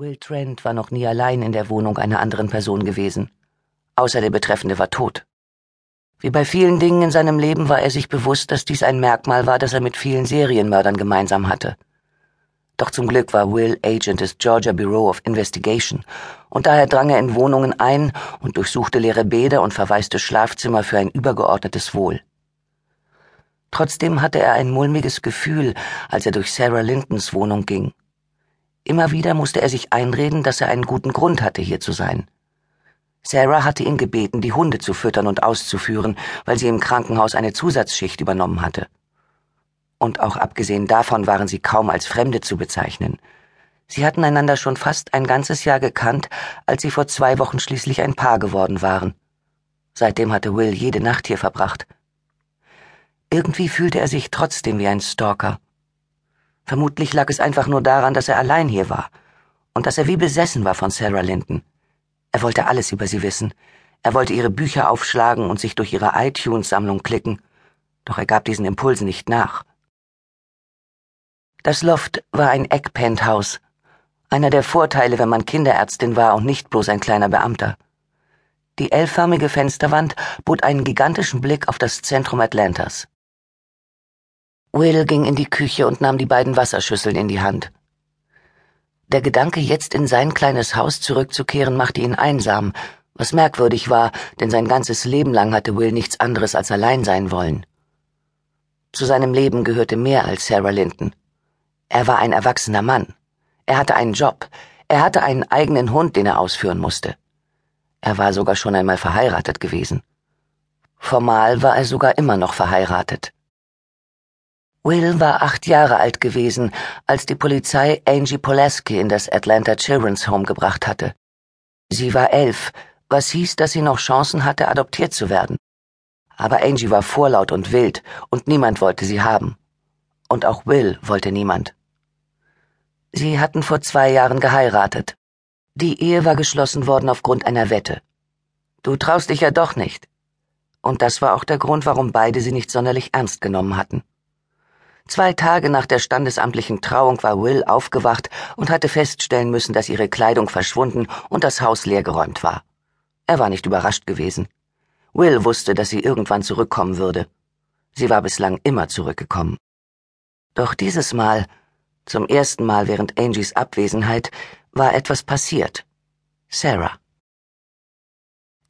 Will Trent war noch nie allein in der Wohnung einer anderen Person gewesen, außer der Betreffende war tot. Wie bei vielen Dingen in seinem Leben war er sich bewusst, dass dies ein Merkmal war, das er mit vielen Serienmördern gemeinsam hatte. Doch zum Glück war Will Agent des Georgia Bureau of Investigation, und daher drang er in Wohnungen ein und durchsuchte leere Bäder und verwaiste Schlafzimmer für ein übergeordnetes Wohl. Trotzdem hatte er ein mulmiges Gefühl, als er durch Sarah Lintons Wohnung ging. Immer wieder musste er sich einreden, dass er einen guten Grund hatte, hier zu sein. Sarah hatte ihn gebeten, die Hunde zu füttern und auszuführen, weil sie im Krankenhaus eine Zusatzschicht übernommen hatte. Und auch abgesehen davon waren sie kaum als Fremde zu bezeichnen. Sie hatten einander schon fast ein ganzes Jahr gekannt, als sie vor zwei Wochen schließlich ein Paar geworden waren. Seitdem hatte Will jede Nacht hier verbracht. Irgendwie fühlte er sich trotzdem wie ein Stalker. Vermutlich lag es einfach nur daran, dass er allein hier war und dass er wie besessen war von Sarah Linton. Er wollte alles über sie wissen. Er wollte ihre Bücher aufschlagen und sich durch ihre iTunes-Sammlung klicken, doch er gab diesen Impulsen nicht nach. Das Loft war ein Eckpenthouse, einer der Vorteile, wenn man Kinderärztin war und nicht bloß ein kleiner Beamter. Die L-förmige Fensterwand bot einen gigantischen Blick auf das Zentrum Atlantas. Will ging in die Küche und nahm die beiden Wasserschüsseln in die Hand. Der Gedanke, jetzt in sein kleines Haus zurückzukehren, machte ihn einsam, was merkwürdig war, denn sein ganzes Leben lang hatte Will nichts anderes als allein sein wollen. Zu seinem Leben gehörte mehr als Sarah Linton. Er war ein erwachsener Mann. Er hatte einen Job. Er hatte einen eigenen Hund, den er ausführen musste. Er war sogar schon einmal verheiratet gewesen. Formal war er sogar immer noch verheiratet. Will war acht Jahre alt gewesen, als die Polizei Angie Polaski in das Atlanta Children's Home gebracht hatte. Sie war elf, was hieß, dass sie noch Chancen hatte, adoptiert zu werden. Aber Angie war vorlaut und wild, und niemand wollte sie haben. Und auch Will wollte niemand. Sie hatten vor zwei Jahren geheiratet. Die Ehe war geschlossen worden aufgrund einer Wette. Du traust dich ja doch nicht. Und das war auch der Grund, warum beide sie nicht sonderlich ernst genommen hatten. Zwei Tage nach der standesamtlichen Trauung war Will aufgewacht und hatte feststellen müssen, dass ihre Kleidung verschwunden und das Haus leergeräumt war. Er war nicht überrascht gewesen. Will wusste, dass sie irgendwann zurückkommen würde. Sie war bislang immer zurückgekommen. Doch dieses Mal, zum ersten Mal während Angies Abwesenheit, war etwas passiert. Sarah.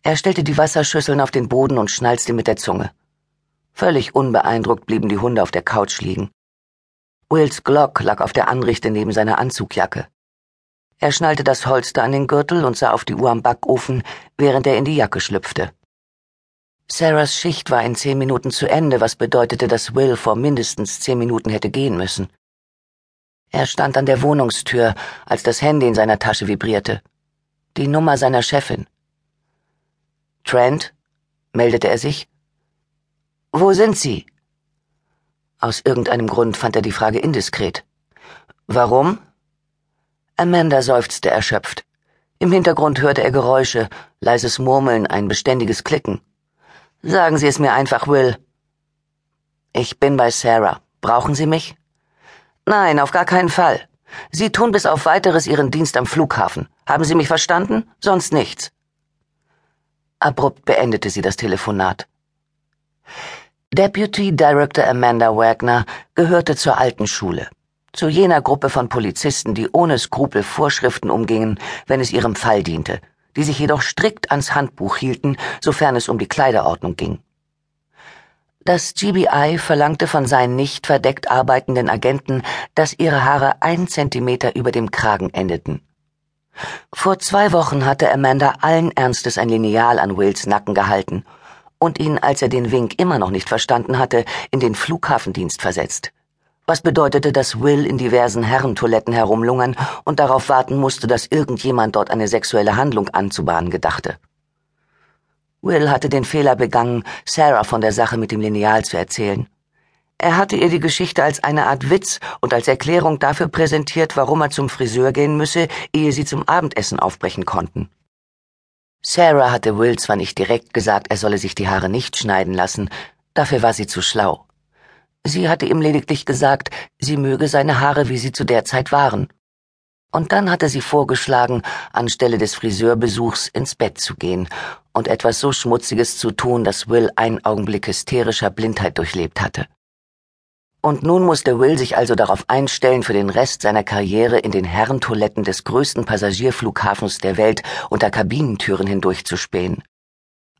Er stellte die Wasserschüsseln auf den Boden und schnalzte mit der Zunge. Völlig unbeeindruckt blieben die Hunde auf der Couch liegen. Wills Glock lag auf der Anrichte neben seiner Anzugjacke. Er schnallte das Holster an den Gürtel und sah auf die Uhr am Backofen, während er in die Jacke schlüpfte. Sarahs Schicht war in zehn Minuten zu Ende, was bedeutete, dass Will vor mindestens zehn Minuten hätte gehen müssen. Er stand an der Wohnungstür, als das Handy in seiner Tasche vibrierte. Die Nummer seiner Chefin. Trent? meldete er sich. Wo sind Sie? Aus irgendeinem Grund fand er die Frage indiskret. Warum? Amanda seufzte erschöpft. Im Hintergrund hörte er Geräusche, leises Murmeln, ein beständiges Klicken. Sagen Sie es mir einfach, Will. Ich bin bei Sarah. Brauchen Sie mich? Nein, auf gar keinen Fall. Sie tun bis auf weiteres Ihren Dienst am Flughafen. Haben Sie mich verstanden? Sonst nichts. Abrupt beendete sie das Telefonat. Deputy Director Amanda Wagner gehörte zur alten Schule, zu jener Gruppe von Polizisten, die ohne Skrupel Vorschriften umgingen, wenn es ihrem Fall diente, die sich jedoch strikt ans Handbuch hielten, sofern es um die Kleiderordnung ging. Das GBI verlangte von seinen nicht verdeckt arbeitenden Agenten, dass ihre Haare ein Zentimeter über dem Kragen endeten. Vor zwei Wochen hatte Amanda allen Ernstes ein Lineal an Wills Nacken gehalten und ihn, als er den Wink immer noch nicht verstanden hatte, in den Flughafendienst versetzt. Was bedeutete, dass Will in diversen Herrentoiletten herumlungern und darauf warten musste, dass irgendjemand dort eine sexuelle Handlung anzubahnen gedachte. Will hatte den Fehler begangen, Sarah von der Sache mit dem Lineal zu erzählen. Er hatte ihr die Geschichte als eine Art Witz und als Erklärung dafür präsentiert, warum er zum Friseur gehen müsse, ehe sie zum Abendessen aufbrechen konnten. Sarah hatte Will zwar nicht direkt gesagt, er solle sich die Haare nicht schneiden lassen, dafür war sie zu schlau. Sie hatte ihm lediglich gesagt, sie möge seine Haare, wie sie zu der Zeit waren. Und dann hatte sie vorgeschlagen, anstelle des Friseurbesuchs ins Bett zu gehen und etwas so Schmutziges zu tun, dass Will einen Augenblick hysterischer Blindheit durchlebt hatte. Und nun musste Will sich also darauf einstellen, für den Rest seiner Karriere in den Herrentoiletten des größten Passagierflughafens der Welt unter Kabinentüren hindurchzuspähen.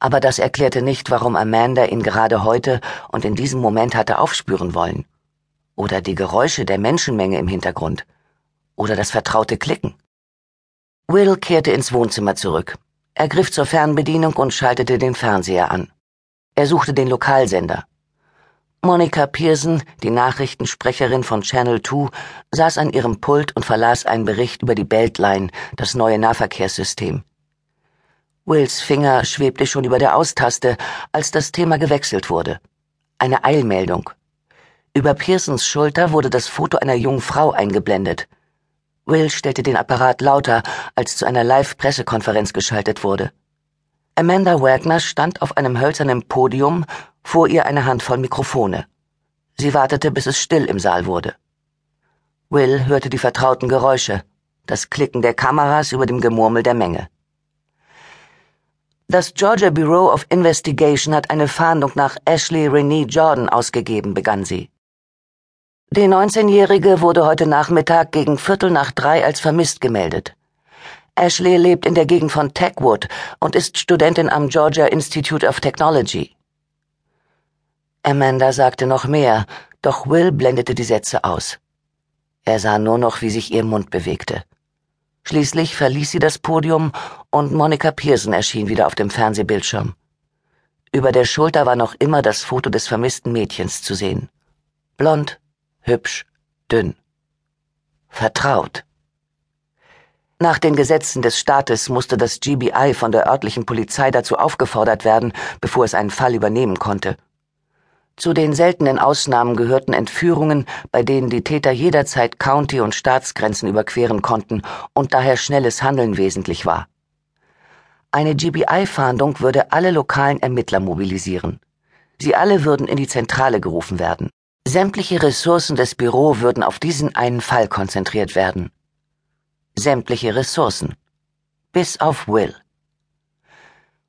Aber das erklärte nicht, warum Amanda ihn gerade heute und in diesem Moment hatte aufspüren wollen. Oder die Geräusche der Menschenmenge im Hintergrund oder das vertraute Klicken. Will kehrte ins Wohnzimmer zurück. Er griff zur Fernbedienung und schaltete den Fernseher an. Er suchte den Lokalsender. Monica Pearson, die Nachrichtensprecherin von Channel 2, saß an ihrem Pult und verlas einen Bericht über die Beltline, das neue Nahverkehrssystem. Wills Finger schwebte schon über der Austaste, als das Thema gewechselt wurde. Eine Eilmeldung. Über Pearsons Schulter wurde das Foto einer jungen Frau eingeblendet. Will stellte den Apparat lauter, als zu einer Live-Pressekonferenz geschaltet wurde. Amanda Wagner stand auf einem hölzernen Podium, vor ihr eine Handvoll Mikrofone. Sie wartete, bis es still im Saal wurde. Will hörte die vertrauten Geräusche, das Klicken der Kameras über dem Gemurmel der Menge. Das Georgia Bureau of Investigation hat eine Fahndung nach Ashley Renee Jordan ausgegeben, begann sie. Die 19-Jährige wurde heute Nachmittag gegen Viertel nach drei als vermisst gemeldet. Ashley lebt in der Gegend von Techwood und ist Studentin am Georgia Institute of Technology. Amanda sagte noch mehr, doch Will blendete die Sätze aus. Er sah nur noch, wie sich ihr Mund bewegte. Schließlich verließ sie das Podium und Monica Pearson erschien wieder auf dem Fernsehbildschirm. Über der Schulter war noch immer das Foto des vermissten Mädchens zu sehen. Blond, hübsch, dünn. Vertraut. Nach den Gesetzen des Staates musste das GBI von der örtlichen Polizei dazu aufgefordert werden, bevor es einen Fall übernehmen konnte. Zu den seltenen Ausnahmen gehörten Entführungen, bei denen die Täter jederzeit County- und Staatsgrenzen überqueren konnten und daher schnelles Handeln wesentlich war. Eine GBI-Fahndung würde alle lokalen Ermittler mobilisieren. Sie alle würden in die Zentrale gerufen werden. Sämtliche Ressourcen des Büro würden auf diesen einen Fall konzentriert werden. Sämtliche Ressourcen. Bis auf Will.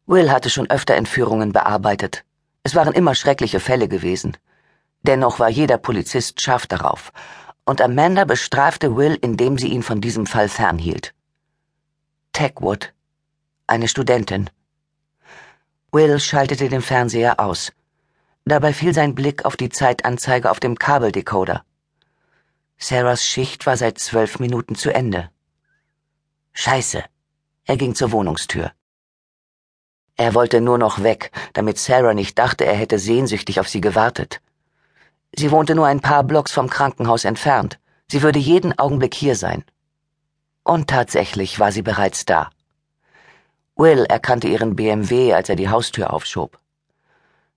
Will hatte schon öfter Entführungen bearbeitet. Es waren immer schreckliche Fälle gewesen. Dennoch war jeder Polizist scharf darauf, und Amanda bestrafte Will, indem sie ihn von diesem Fall fernhielt. Techwood. Eine Studentin. Will schaltete den Fernseher aus. Dabei fiel sein Blick auf die Zeitanzeige auf dem Kabeldecoder. Sarahs Schicht war seit zwölf Minuten zu Ende. Scheiße. Er ging zur Wohnungstür. Er wollte nur noch weg, damit Sarah nicht dachte, er hätte sehnsüchtig auf sie gewartet. Sie wohnte nur ein paar Blocks vom Krankenhaus entfernt. Sie würde jeden Augenblick hier sein. Und tatsächlich war sie bereits da. Will erkannte ihren BMW, als er die Haustür aufschob.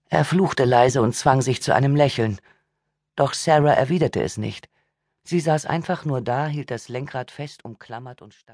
Er fluchte leise und zwang sich zu einem Lächeln. Doch Sarah erwiderte es nicht. Sie saß einfach nur da, hielt das Lenkrad fest umklammert und starr.